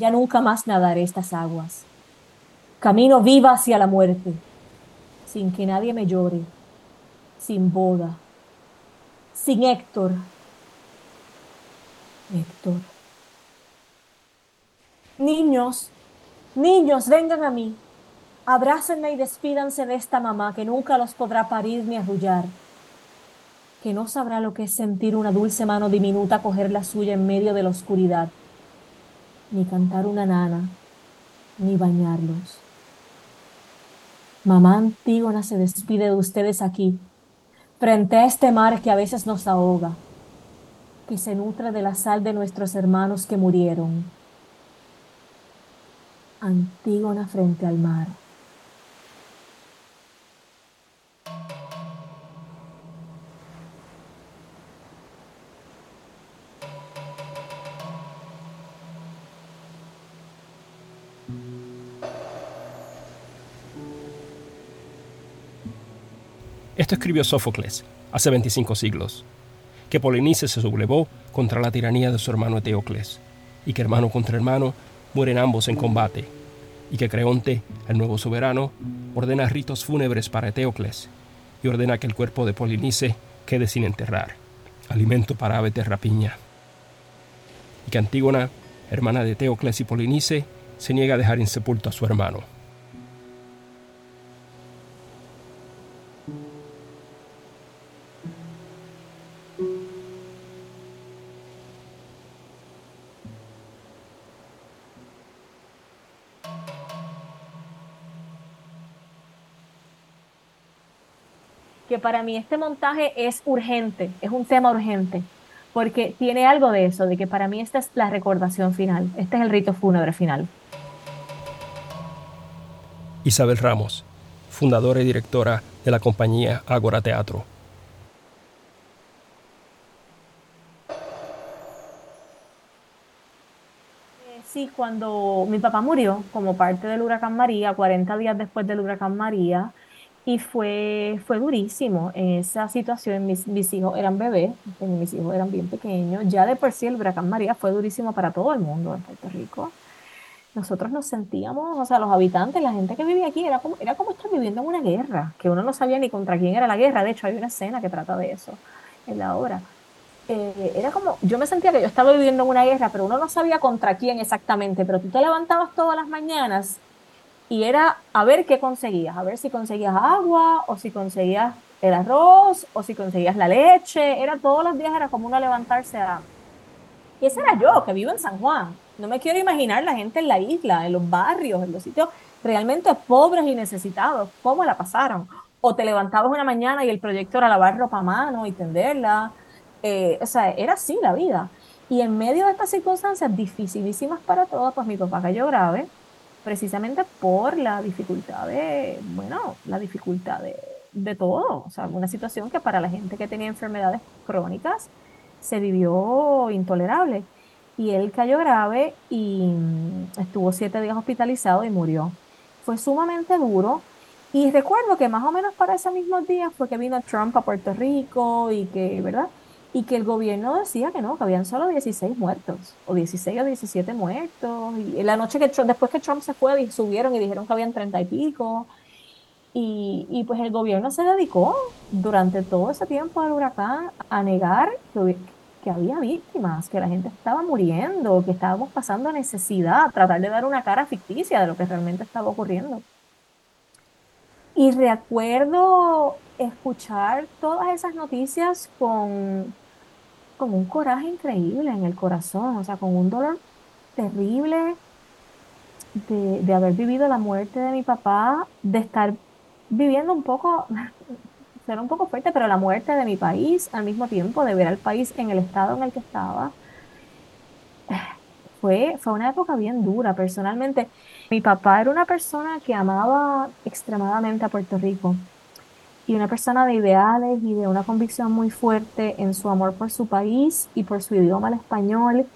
Ya nunca más nadaré estas aguas. Camino viva hacia la muerte, sin que nadie me llore, sin boda, sin Héctor. Héctor. Niños, niños, vengan a mí. Abrácenme y despídanse de esta mamá que nunca los podrá parir ni arrullar, que no sabrá lo que es sentir una dulce mano diminuta coger la suya en medio de la oscuridad, ni cantar una nana, ni bañarlos. Mamá Antígona se despide de ustedes aquí, frente a este mar que a veces nos ahoga, que se nutre de la sal de nuestros hermanos que murieron. Antígona frente al mar. Escribió Sófocles hace 25 siglos, que Polinice se sublevó contra la tiranía de su hermano Eteocles, y que hermano contra hermano mueren ambos en combate, y que Creonte, el nuevo soberano, ordena ritos fúnebres para Eteocles, y ordena que el cuerpo de Polinice quede sin enterrar, alimento para aves de rapiña, y que Antígona, hermana de Eteocles y Polinice, se niega a dejar insepulto a su hermano. Para mí este montaje es urgente, es un tema urgente, porque tiene algo de eso, de que para mí esta es la recordación final, este es el rito fúnebre final. Isabel Ramos, fundadora y directora de la compañía Ágora Teatro. Eh, sí, cuando mi papá murió como parte del huracán María, 40 días después del huracán María, y fue, fue durísimo en esa situación. Mis, mis hijos eran bebés, mis hijos eran bien pequeños. Ya de por sí el huracán María fue durísimo para todo el mundo en Puerto Rico. Nosotros nos sentíamos, o sea, los habitantes, la gente que vivía aquí, era como, era como estar viviendo en una guerra, que uno no sabía ni contra quién era la guerra. De hecho, hay una escena que trata de eso en la obra. Eh, era como, yo me sentía que yo estaba viviendo en una guerra, pero uno no sabía contra quién exactamente, pero tú te levantabas todas las mañanas y era a ver qué conseguías, a ver si conseguías agua o si conseguías el arroz o si conseguías la leche, era todos los días era como uno levantarse a... Y ese era yo, que vivo en San Juan. No me quiero imaginar la gente en la isla, en los barrios, en los sitios realmente pobres y necesitados, cómo la pasaron. O te levantabas una mañana y el proyecto era lavar ropa a mano y tenderla. Eh, o sea, era así la vida. Y en medio de estas circunstancias dificilísimas para todos, pues mi papá cayó grave, precisamente por la dificultad de, bueno, la dificultad de, de todo. O sea, una situación que para la gente que tenía enfermedades crónicas se vivió intolerable. Y él cayó grave y estuvo siete días hospitalizado y murió. Fue sumamente duro. Y recuerdo que más o menos para ese mismo día fue que vino Trump a Puerto Rico y que, ¿verdad? Y que el gobierno decía que no, que habían solo 16 muertos, o 16 o 17 muertos. Y la noche que después que Trump se fue, subieron y dijeron que habían 30 y pico. Y, pues el gobierno se dedicó durante todo ese tiempo del huracán a negar que, que había víctimas, que la gente estaba muriendo, que estábamos pasando necesidad, tratar de dar una cara ficticia de lo que realmente estaba ocurriendo. Y recuerdo escuchar todas esas noticias con, con un coraje increíble en el corazón, o sea, con un dolor terrible de, de haber vivido la muerte de mi papá, de estar viviendo un poco, ser un poco fuerte, pero la muerte de mi país al mismo tiempo, de ver al país en el estado en el que estaba. Fue, fue una época bien dura. Personalmente, mi papá era una persona que amaba extremadamente a Puerto Rico y una persona de ideales y de una convicción muy fuerte en su amor por su país y por su idioma, el español.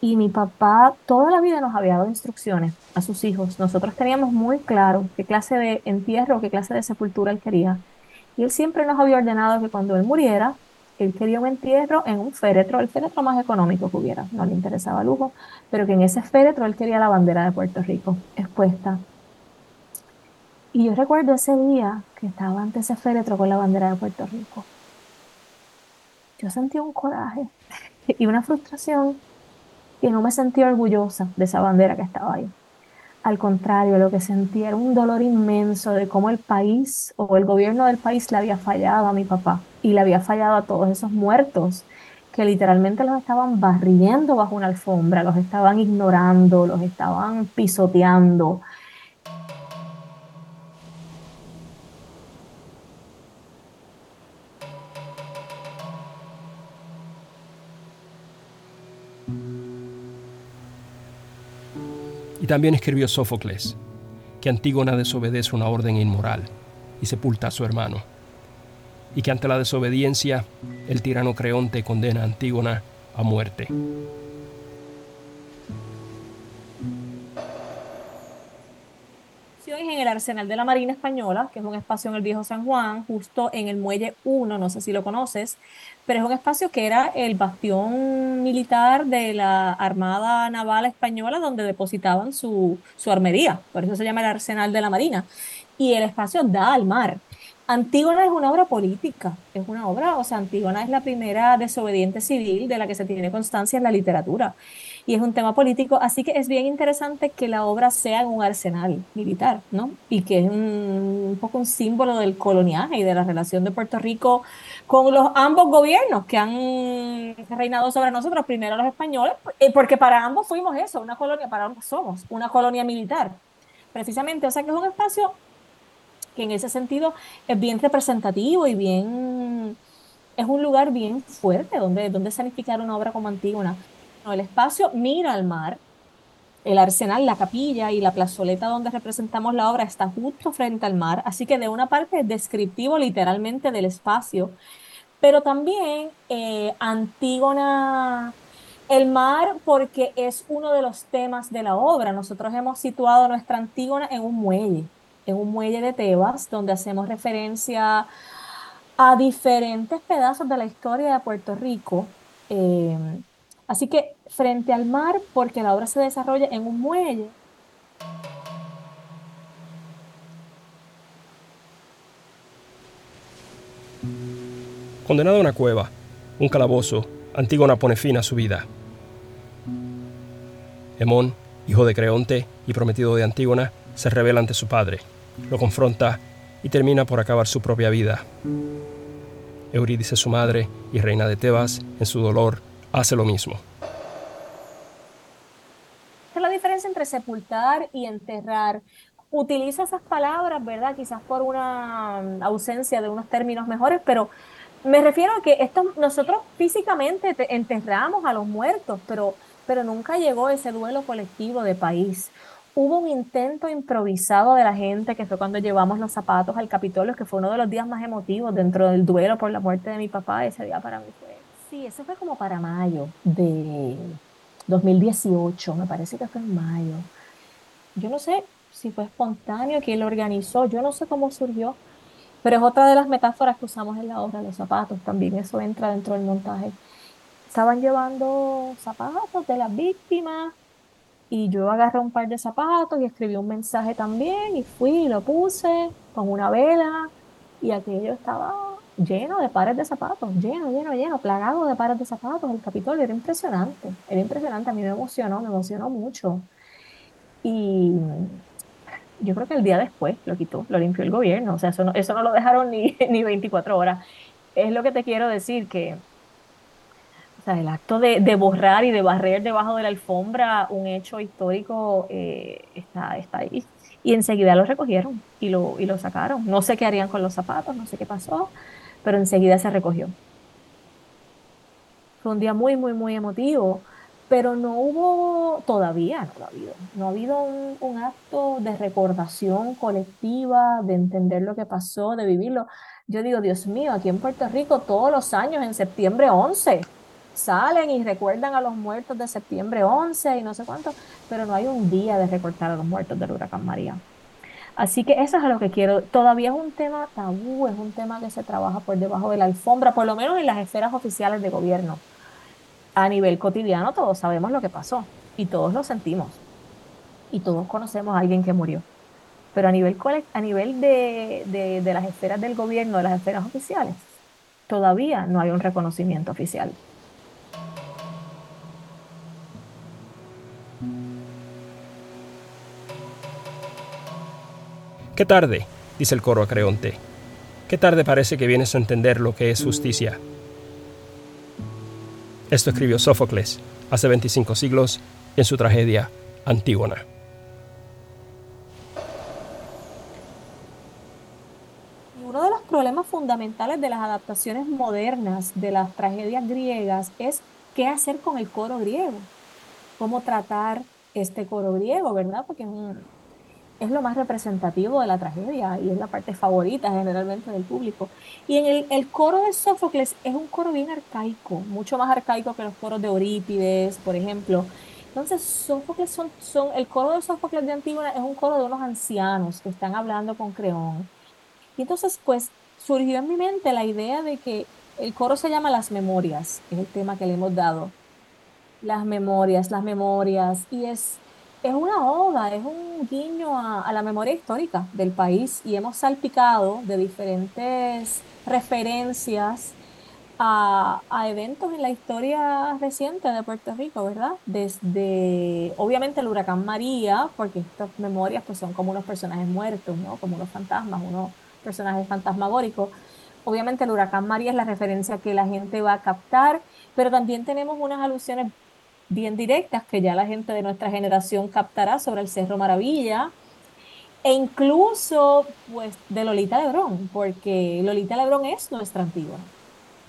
Y mi papá toda la vida nos había dado instrucciones a sus hijos. Nosotros teníamos muy claro qué clase de entierro, qué clase de sepultura él quería. Y él siempre nos había ordenado que cuando él muriera, él quería un entierro en un féretro, el féretro más económico que hubiera, no le interesaba lujo, pero que en ese féretro él quería la bandera de Puerto Rico expuesta. Y yo recuerdo ese día que estaba ante ese féretro con la bandera de Puerto Rico. Yo sentí un coraje y una frustración y no me sentí orgullosa de esa bandera que estaba ahí. Al contrario, lo que sentí era un dolor inmenso de cómo el país o el gobierno del país le había fallado a mi papá y le había fallado a todos esos muertos que literalmente los estaban barriendo bajo una alfombra, los estaban ignorando, los estaban pisoteando. También escribió Sófocles que Antígona desobedece una orden inmoral y sepulta a su hermano, y que ante la desobediencia el tirano Creonte condena a Antígona a muerte. Arsenal de la Marina Española, que es un espacio en el viejo San Juan, justo en el muelle 1, no sé si lo conoces, pero es un espacio que era el bastión militar de la Armada Naval Española donde depositaban su, su armería, por eso se llama el arsenal de la Marina, y el espacio da al mar. Antígona es una obra política, es una obra, o sea, Antígona es la primera desobediente civil de la que se tiene constancia en la literatura y es un tema político, así que es bien interesante que la obra sea un arsenal militar, ¿no? Y que es un, poco un símbolo del coloniaje y de la relación de Puerto Rico con los ambos gobiernos que han reinado sobre nosotros, primero los españoles, eh, porque para ambos fuimos eso, una colonia, para ambos somos una colonia militar, precisamente, o sea que es un espacio que en ese sentido es bien representativo y bien es un lugar bien fuerte donde, donde sanificar una obra como Antígona el espacio mira al mar. El arsenal, la capilla y la plazoleta donde representamos la obra está justo frente al mar, así que de una parte es descriptivo literalmente del espacio, pero también eh, Antígona, el mar, porque es uno de los temas de la obra. Nosotros hemos situado nuestra Antígona en un muelle, en un muelle de Tebas, donde hacemos referencia a diferentes pedazos de la historia de Puerto Rico. Eh, Así que frente al mar, porque la obra se desarrolla en un muelle, Condenado a una cueva, un calabozo, Antígona pone fin a su vida. Hemón, hijo de Creonte y prometido de Antígona, se revela ante su padre, lo confronta y termina por acabar su propia vida. Eurídice, su madre y reina de Tebas, en su dolor, hace lo mismo. la diferencia entre sepultar y enterrar. Utiliza esas palabras, ¿verdad? Quizás por una ausencia de unos términos mejores, pero me refiero a que esto, nosotros físicamente enterramos a los muertos, pero, pero nunca llegó ese duelo colectivo de país. Hubo un intento improvisado de la gente, que fue cuando llevamos los zapatos al Capitolio, que fue uno de los días más emotivos dentro del duelo por la muerte de mi papá. Ese día para mí fue Sí, eso fue como para mayo de 2018, me parece que fue en mayo. Yo no sé si fue espontáneo, quién lo organizó, yo no sé cómo surgió, pero es otra de las metáforas que usamos en la obra, los zapatos también, eso entra dentro del montaje. Estaban llevando zapatos de las víctimas y yo agarré un par de zapatos y escribí un mensaje también y fui y lo puse con una vela y aquello estaba lleno de pares de zapatos, lleno, lleno, lleno, plagado de pares de zapatos. El Capitolio era impresionante, era impresionante, a mí me emocionó, me emocionó mucho. Y yo creo que el día después lo quitó, lo limpió el gobierno, o sea, eso no, eso no lo dejaron ni, ni 24 horas. Es lo que te quiero decir, que o sea, el acto de, de, borrar y de barrer debajo de la alfombra un hecho histórico eh, está, está ahí. Y enseguida lo recogieron y lo, y lo sacaron. No sé qué harían con los zapatos, no sé qué pasó, pero enseguida se recogió. Fue un día muy, muy, muy emotivo, pero no hubo, todavía no ha habido, no ha habido un, un acto de recordación colectiva, de entender lo que pasó, de vivirlo. Yo digo, Dios mío, aquí en Puerto Rico todos los años en septiembre 11 salen y recuerdan a los muertos de septiembre 11 y no sé cuánto, pero no hay un día de recordar a los muertos del huracán María. Así que eso es a lo que quiero. Todavía es un tema tabú, es un tema que se trabaja por debajo de la alfombra, por lo menos en las esferas oficiales de gobierno. A nivel cotidiano todos sabemos lo que pasó y todos lo sentimos y todos conocemos a alguien que murió. Pero a nivel, a nivel de, de las esferas del gobierno, de las esferas oficiales, todavía no hay un reconocimiento oficial. Qué tarde, dice el coro a Creonte. Qué tarde parece que vienes a entender lo que es justicia. Esto escribió Sófocles hace 25 siglos en su tragedia Antígona. Uno de los problemas fundamentales de las adaptaciones modernas de las tragedias griegas es qué hacer con el coro griego, cómo tratar este coro griego, ¿verdad? Porque es un, es lo más representativo de la tragedia y es la parte favorita generalmente del público. Y en el, el, coro de Sófocles es un coro bien arcaico, mucho más arcaico que los coros de Eurípides, por ejemplo. Entonces, Sófocles son, son, el coro de Sófocles de Antígona es un coro de unos ancianos que están hablando con Creón. Y entonces, pues, surgió en mi mente la idea de que el coro se llama Las Memorias, es el tema que le hemos dado. Las memorias, las memorias, y es es una oda, es un guiño a, la memoria histórica del país y hemos salpicado de diferentes referencias a, eventos en la historia reciente de Puerto Rico, ¿verdad? Desde, obviamente, el huracán María, porque estas memorias pues, son como unos personajes muertos, ¿no? Como unos fantasmas, unos personajes fantasmagóricos. Obviamente el huracán María es la referencia que la gente va a captar, pero también tenemos unas alusiones bien directas que ya la gente de nuestra generación captará sobre el Cerro Maravilla e incluso pues de Lolita Lebrón, porque Lolita Lebrón es nuestra antigua.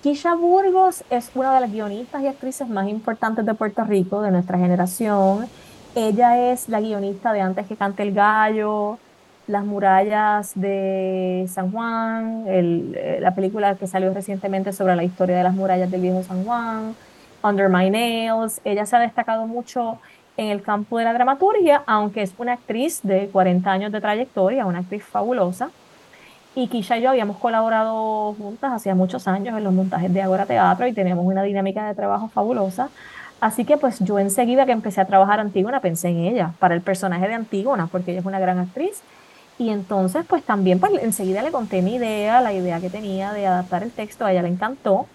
Kisha Burgos es una de las guionistas y actrices más importantes de Puerto Rico, de nuestra generación. Ella es la guionista de Antes que cante el gallo, Las murallas de San Juan, eh, la película que salió recientemente sobre la historia de las murallas del viejo San Juan, Under My Nails. Ella se ha destacado mucho en el campo de la dramaturgia, aunque es una actriz de 40 años de trayectoria, una actriz fabulosa. Y Kisha y yo habíamos colaborado juntas hacía muchos años en los montajes de Agora Teatro y tenemos una dinámica de trabajo fabulosa. Así que pues yo enseguida que empecé a trabajar Antígona pensé en ella para el personaje de Antígona porque ella es una gran actriz. Y entonces pues también pues enseguida le conté mi idea, la idea que tenía de adaptar el texto, a ella le encantó.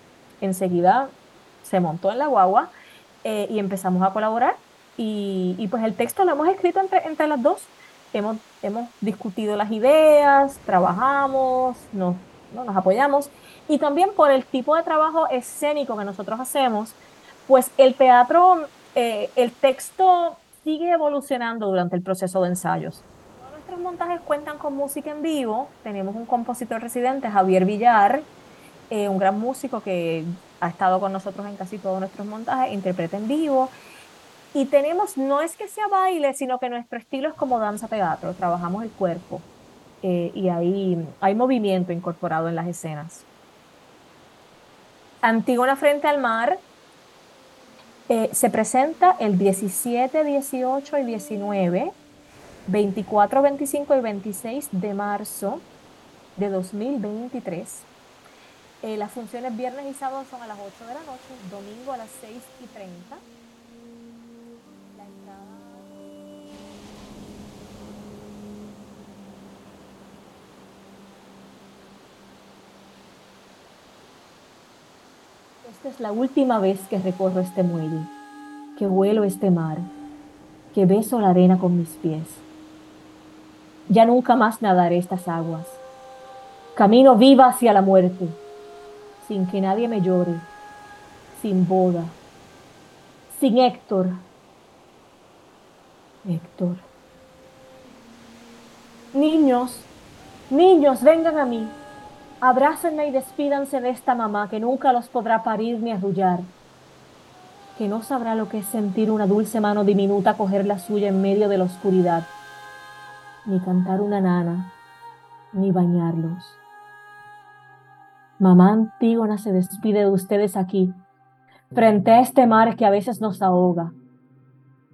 Enseguida se montó en la guagua eh, y empezamos a colaborar. Y, pues el texto lo hemos escrito entre, entre las dos. Hemos, hemos discutido las ideas, trabajamos, nos, nos apoyamos. Y también por el tipo de trabajo escénico que nosotros hacemos, pues el teatro, eh, el texto sigue evolucionando durante el proceso de ensayos. Todos nuestros montajes cuentan con música en vivo. Tenemos un compositor residente, Javier Villar, eh, un gran músico que ha estado con nosotros en casi todos nuestros montajes, interpreta en vivo. Y tenemos, no es que sea baile, sino que nuestro estilo es como danza teatro, trabajamos el cuerpo eh, y hay, hay movimiento incorporado en las escenas. Antígona frente al mar eh, se presenta el 17, 18 y 19, 24, 25 y 26 de marzo de 2023 eh, las funciones viernes y sábado son a las 8 de la noche, domingo a las 6 y 30. Esta es la última vez que recorro este muelle, que vuelo este mar, que beso la arena con mis pies. Ya nunca más nadaré estas aguas. Camino viva hacia la muerte sin que nadie me llore, sin boda, sin Héctor. Héctor. Niños, niños, vengan a mí. Abrácenme y despídanse de esta mamá que nunca los podrá parir ni arrullar, que no sabrá lo que es sentir una dulce mano diminuta coger la suya en medio de la oscuridad, ni cantar una nana, ni bañarlos. Mamá Antígona se despide de ustedes aquí, frente a este mar que a veces nos ahoga,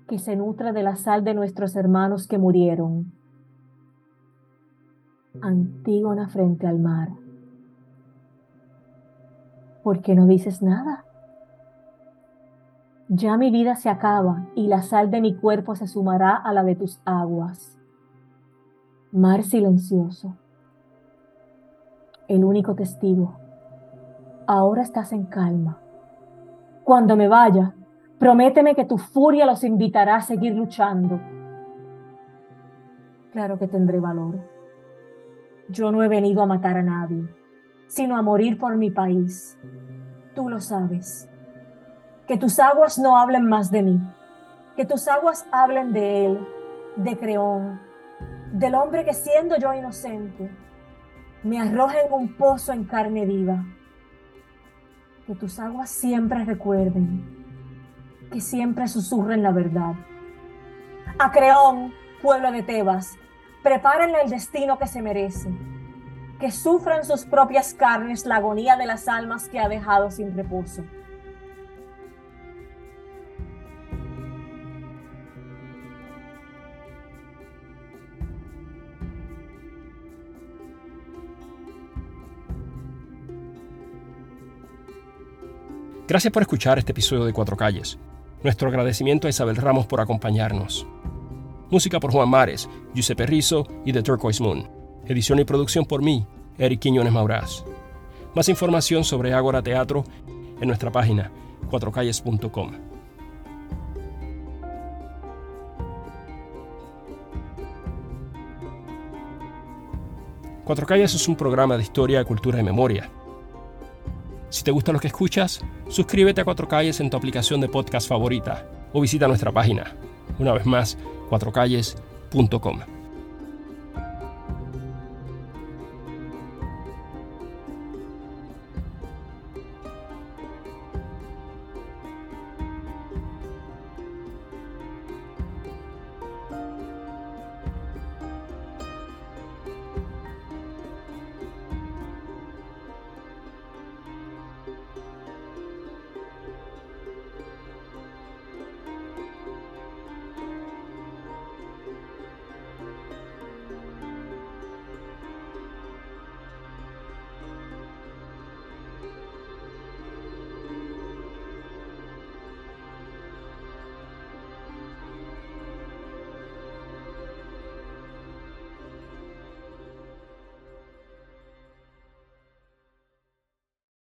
que se nutre de la sal de nuestros hermanos que murieron. Antígona frente al mar. ¿Por qué no dices nada? Ya mi vida se acaba y la sal de mi cuerpo se sumará a la de tus aguas. Mar silencioso, el único testigo. Ahora estás en calma. Cuando me vaya, prométeme que tu furia los invitará a seguir luchando. Claro que tendré valor. Yo no he venido a matar a nadie, sino a morir por mi país. Tú lo sabes que tus aguas no hablen más de mí, que tus aguas hablen de él, de Creón, del hombre que siendo yo inocente, me arroja en un pozo en carne viva. Que tus aguas siempre recuerden, que siempre susurren la verdad. A Creón, pueblo de Tebas, prepárenle el destino que se merece, que sufran sus propias carnes la agonía de las almas que ha dejado sin reposo. Gracias por escuchar este episodio de Cuatro Calles. Nuestro agradecimiento a Isabel Ramos por acompañarnos. Música por Juan Mares, Giuseppe Rizzo y The Turquoise Moon. Edición y producción por mí, Eric Quiñones Maurás. Más información sobre Ágora Teatro en nuestra página cuatrocalles.com. Cuatro Calles es un programa de historia, cultura y memoria si te gusta lo que escuchas, suscríbete a Cuatro Calles en tu aplicación de podcast favorita o visita nuestra página. Una vez más, cuatrocalles.com.